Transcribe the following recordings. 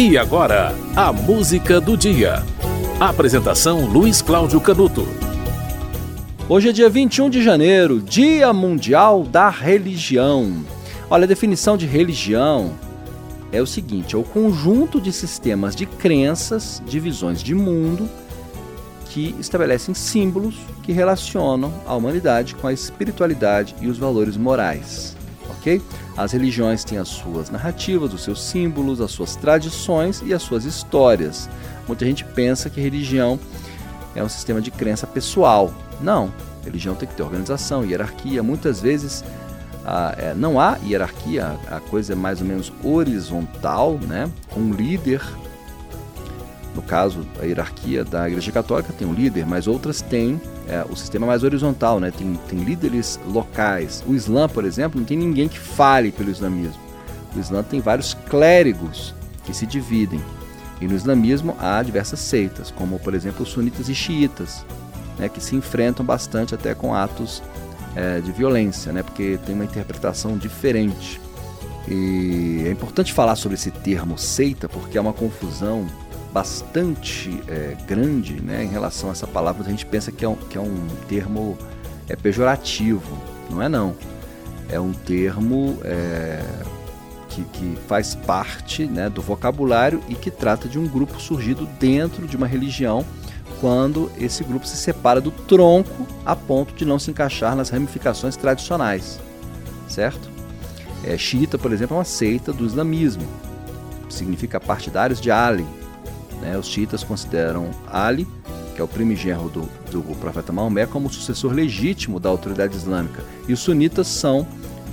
E agora, a música do dia. Apresentação Luiz Cláudio Canuto. Hoje é dia 21 de janeiro, Dia Mundial da Religião. Olha, a definição de religião é o seguinte: é o conjunto de sistemas de crenças, de visões de mundo que estabelecem símbolos que relacionam a humanidade com a espiritualidade e os valores morais. Ok? As religiões têm as suas narrativas, os seus símbolos, as suas tradições e as suas histórias. Muita gente pensa que religião é um sistema de crença pessoal. Não. Religião tem que ter organização, hierarquia. Muitas vezes ah, é, não há hierarquia, a coisa é mais ou menos horizontal, né? com um líder no caso, a hierarquia da Igreja Católica tem um líder, mas outras têm é, o sistema mais horizontal, né? tem, tem líderes locais. O Islã, por exemplo, não tem ninguém que fale pelo islamismo. O Islã tem vários clérigos que se dividem. E no islamismo há diversas seitas, como por exemplo os sunitas e xiitas, né, que se enfrentam bastante até com atos é, de violência, né, porque tem uma interpretação diferente. E é importante falar sobre esse termo seita porque é uma confusão bastante é, grande né, em relação a essa palavra. A gente pensa que é um, que é um termo é, pejorativo. Não é não. É um termo é, que, que, faz parte né, do vocabulário e que trata de um grupo surgido dentro de uma religião quando esse grupo se separa do tronco a ponto de não se encaixar nas ramificações tradicionais, certo? É, xiita, por exemplo, é uma seita do islamismo, significa partidários de Ali, né? Os xiitas consideram Ali, que é o primigenro do, do profeta Maomé, como o sucessor legítimo da autoridade islâmica. E os sunitas são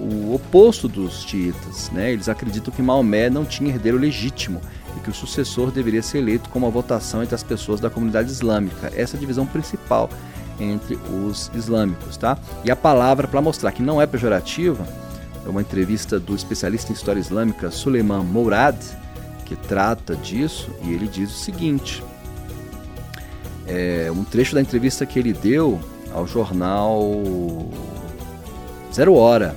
o oposto dos xiitas. Né? Eles acreditam que Maomé não tinha herdeiro legítimo e que o sucessor deveria ser eleito com uma votação entre as pessoas da comunidade islâmica. Essa é a divisão principal entre os islâmicos. Tá? E a palavra, para mostrar que não é pejorativa, é uma entrevista do especialista em história islâmica Suleiman Mourad, que trata disso e ele diz o seguinte: é um trecho da entrevista que ele deu ao jornal Zero Hora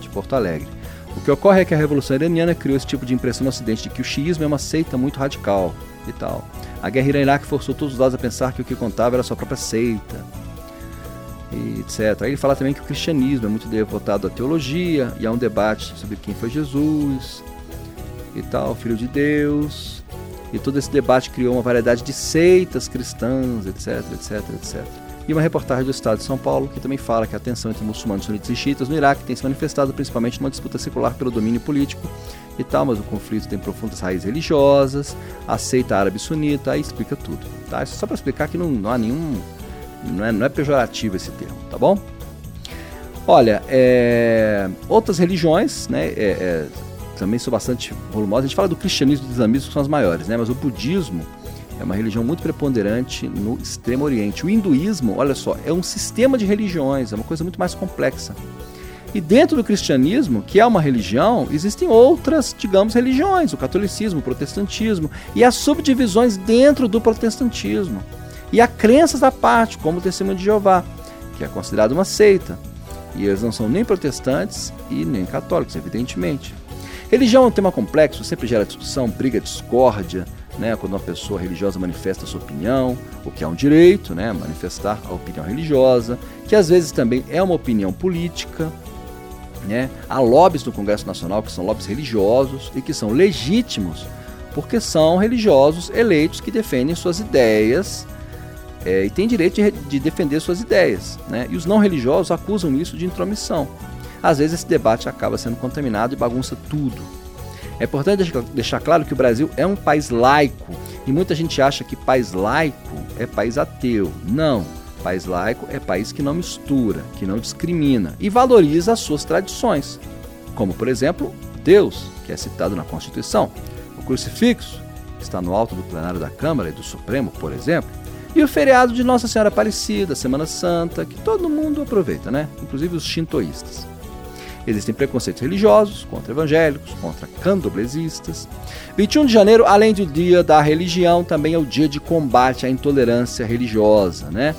de Porto Alegre. O que ocorre é que a Revolução Iraniana criou esse tipo de impressão no Ocidente de que o xiismo é uma seita muito radical e tal. A guerra irã-iraque forçou todos os lados a pensar que o que contava era sua própria seita, e etc. Aí ele fala também que o cristianismo é muito devotado à teologia e há um debate sobre quem foi Jesus, e tal, filho de Deus. E todo esse debate criou uma variedade de seitas cristãs, etc, etc, etc. E uma reportagem do Estado de São Paulo que também fala que a tensão entre muçulmanos, sunitas e xiitas no Iraque tem se manifestado principalmente numa disputa secular pelo domínio político e tal, mas o conflito tem profundas raízes religiosas, a seita árabe sunita, aí explica tudo. Tá? Isso é só para explicar que não, não há nenhum. Não é, não é pejorativo esse termo, tá bom? Olha, é, outras religiões, né, é, é, também são bastante volumosas. A gente fala do cristianismo e do islamismo, que são as maiores, né? mas o budismo é uma religião muito preponderante no Extremo Oriente. O hinduísmo, olha só, é um sistema de religiões, é uma coisa muito mais complexa. E dentro do cristianismo, que é uma religião, existem outras, digamos, religiões, o catolicismo, o protestantismo, e as subdivisões dentro do protestantismo. E há crenças à parte, como o testemunho de Jeová, que é considerado uma seita. E eles não são nem protestantes e nem católicos, evidentemente. Religião é um tema complexo, sempre gera discussão, briga, discórdia, né? Quando uma pessoa religiosa manifesta sua opinião, o que é um direito, né? Manifestar a opinião religiosa, que às vezes também é uma opinião política, né? Há lobbies no Congresso Nacional que são lobbies religiosos e que são legítimos, porque são religiosos eleitos que defendem suas ideias é, e têm direito de, de defender suas ideias, né? E os não religiosos acusam isso de intromissão às vezes esse debate acaba sendo contaminado e bagunça tudo. É importante deixar claro que o Brasil é um país laico e muita gente acha que país laico é país ateu. Não. País laico é país que não mistura, que não discrimina e valoriza as suas tradições, como por exemplo Deus, que é citado na Constituição, o crucifixo, que está no alto do plenário da Câmara e do Supremo, por exemplo, e o feriado de Nossa Senhora Aparecida, Semana Santa, que todo mundo aproveita, né? Inclusive os shintoístas. Existem preconceitos religiosos contra evangélicos, contra candomblesistas. 21 de janeiro, além do dia da religião, também é o dia de combate à intolerância religiosa, né?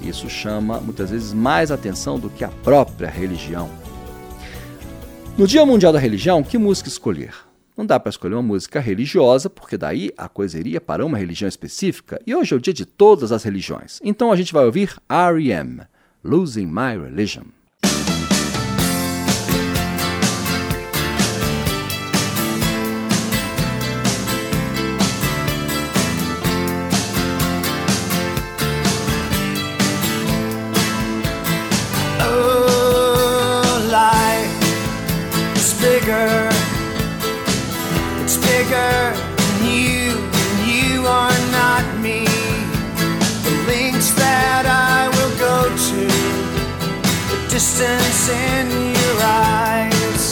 Isso chama muitas vezes mais atenção do que a própria religião. No Dia Mundial da Religião, que música escolher? Não dá para escolher uma música religiosa, porque daí a coisa iria para uma religião específica, e hoje é o dia de todas as religiões. Então a gente vai ouvir R.E.M., Losing My Religion. Distance in your eyes.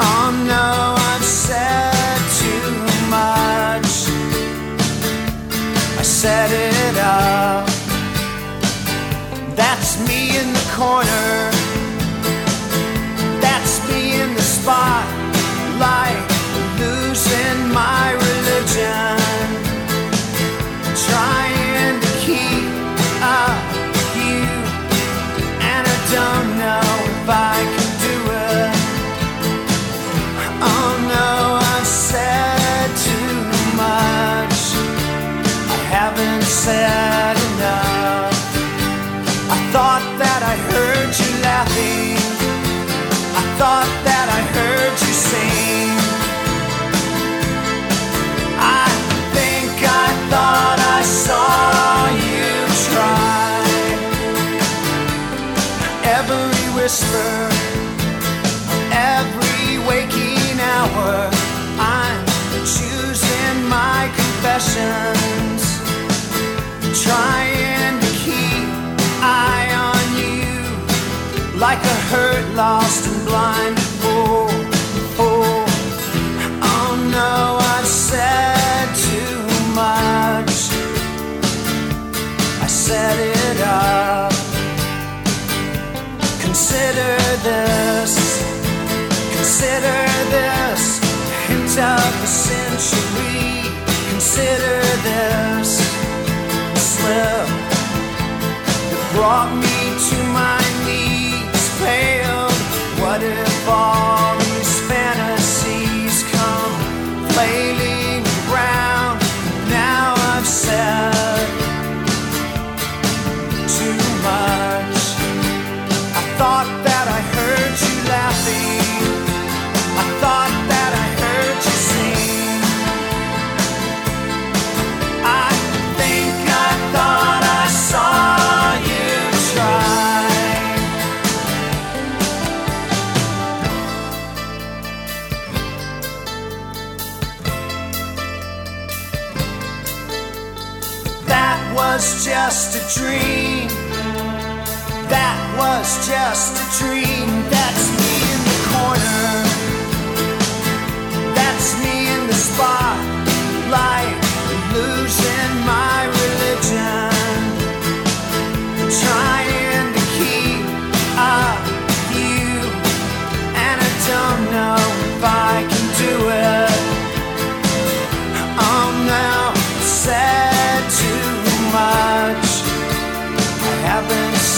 Oh no, I've said too much. I set it up. That's me in the corner. Lost, and blind. Oh, oh, oh no, I've said too much. I set it up. Consider this, consider this, hint of the century. Consider this slip that brought me dream. That was just a dream. That's me in the corner. That's me in the spotlight,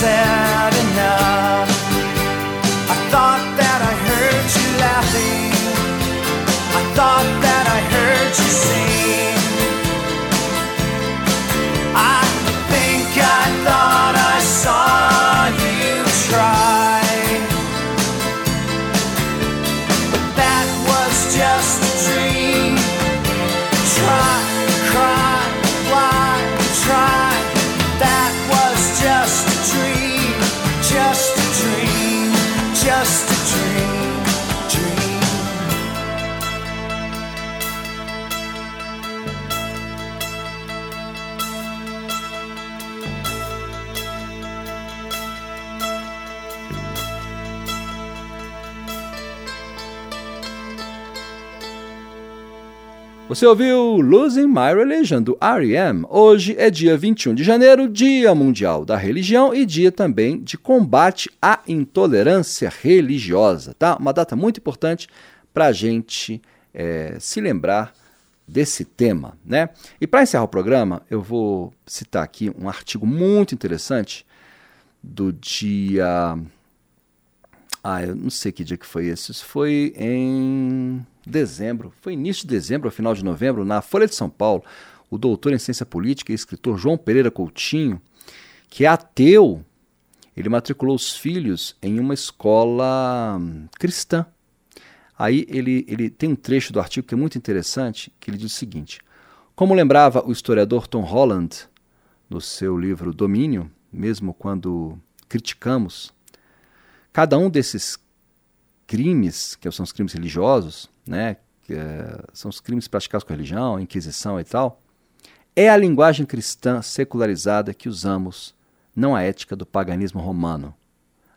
said. Just a dream. Você ouviu Losing My Religion, do R.E.M. Hoje é dia 21 de janeiro, Dia Mundial da Religião e dia também de combate à intolerância religiosa, tá? Uma data muito importante para a gente é, se lembrar desse tema, né? E para encerrar o programa, eu vou citar aqui um artigo muito interessante do dia Ah, eu não sei que dia que foi esse. Isso foi em dezembro. Foi início de dezembro, ou final de novembro, na Folha de São Paulo. O doutor em ciência política e escritor João Pereira Coutinho, que é ateu, ele matriculou os filhos em uma escola hum, cristã. Aí ele, ele tem um trecho do artigo que é muito interessante, que ele diz o seguinte: Como lembrava o historiador Tom Holland no seu livro Domínio, mesmo quando criticamos cada um desses crimes, que são os crimes religiosos, né, que, é, são os crimes praticados com a religião, a inquisição e tal, é a linguagem cristã secularizada que usamos, não a ética do paganismo romano.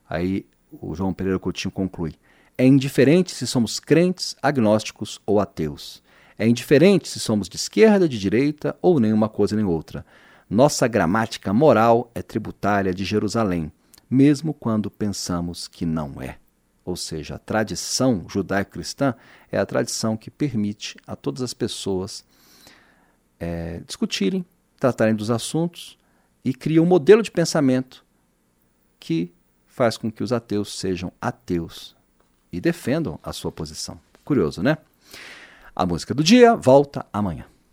Aí o João Pereira Coutinho conclui: é indiferente se somos crentes, agnósticos ou ateus. É indiferente se somos de esquerda, de direita ou nenhuma coisa nem outra. Nossa gramática moral é tributária de Jerusalém, mesmo quando pensamos que não é. Ou seja, a tradição judaico-cristã é a tradição que permite a todas as pessoas é, discutirem, tratarem dos assuntos e cria um modelo de pensamento que faz com que os ateus sejam ateus e defendam a sua posição. Curioso, né? A música do dia volta amanhã.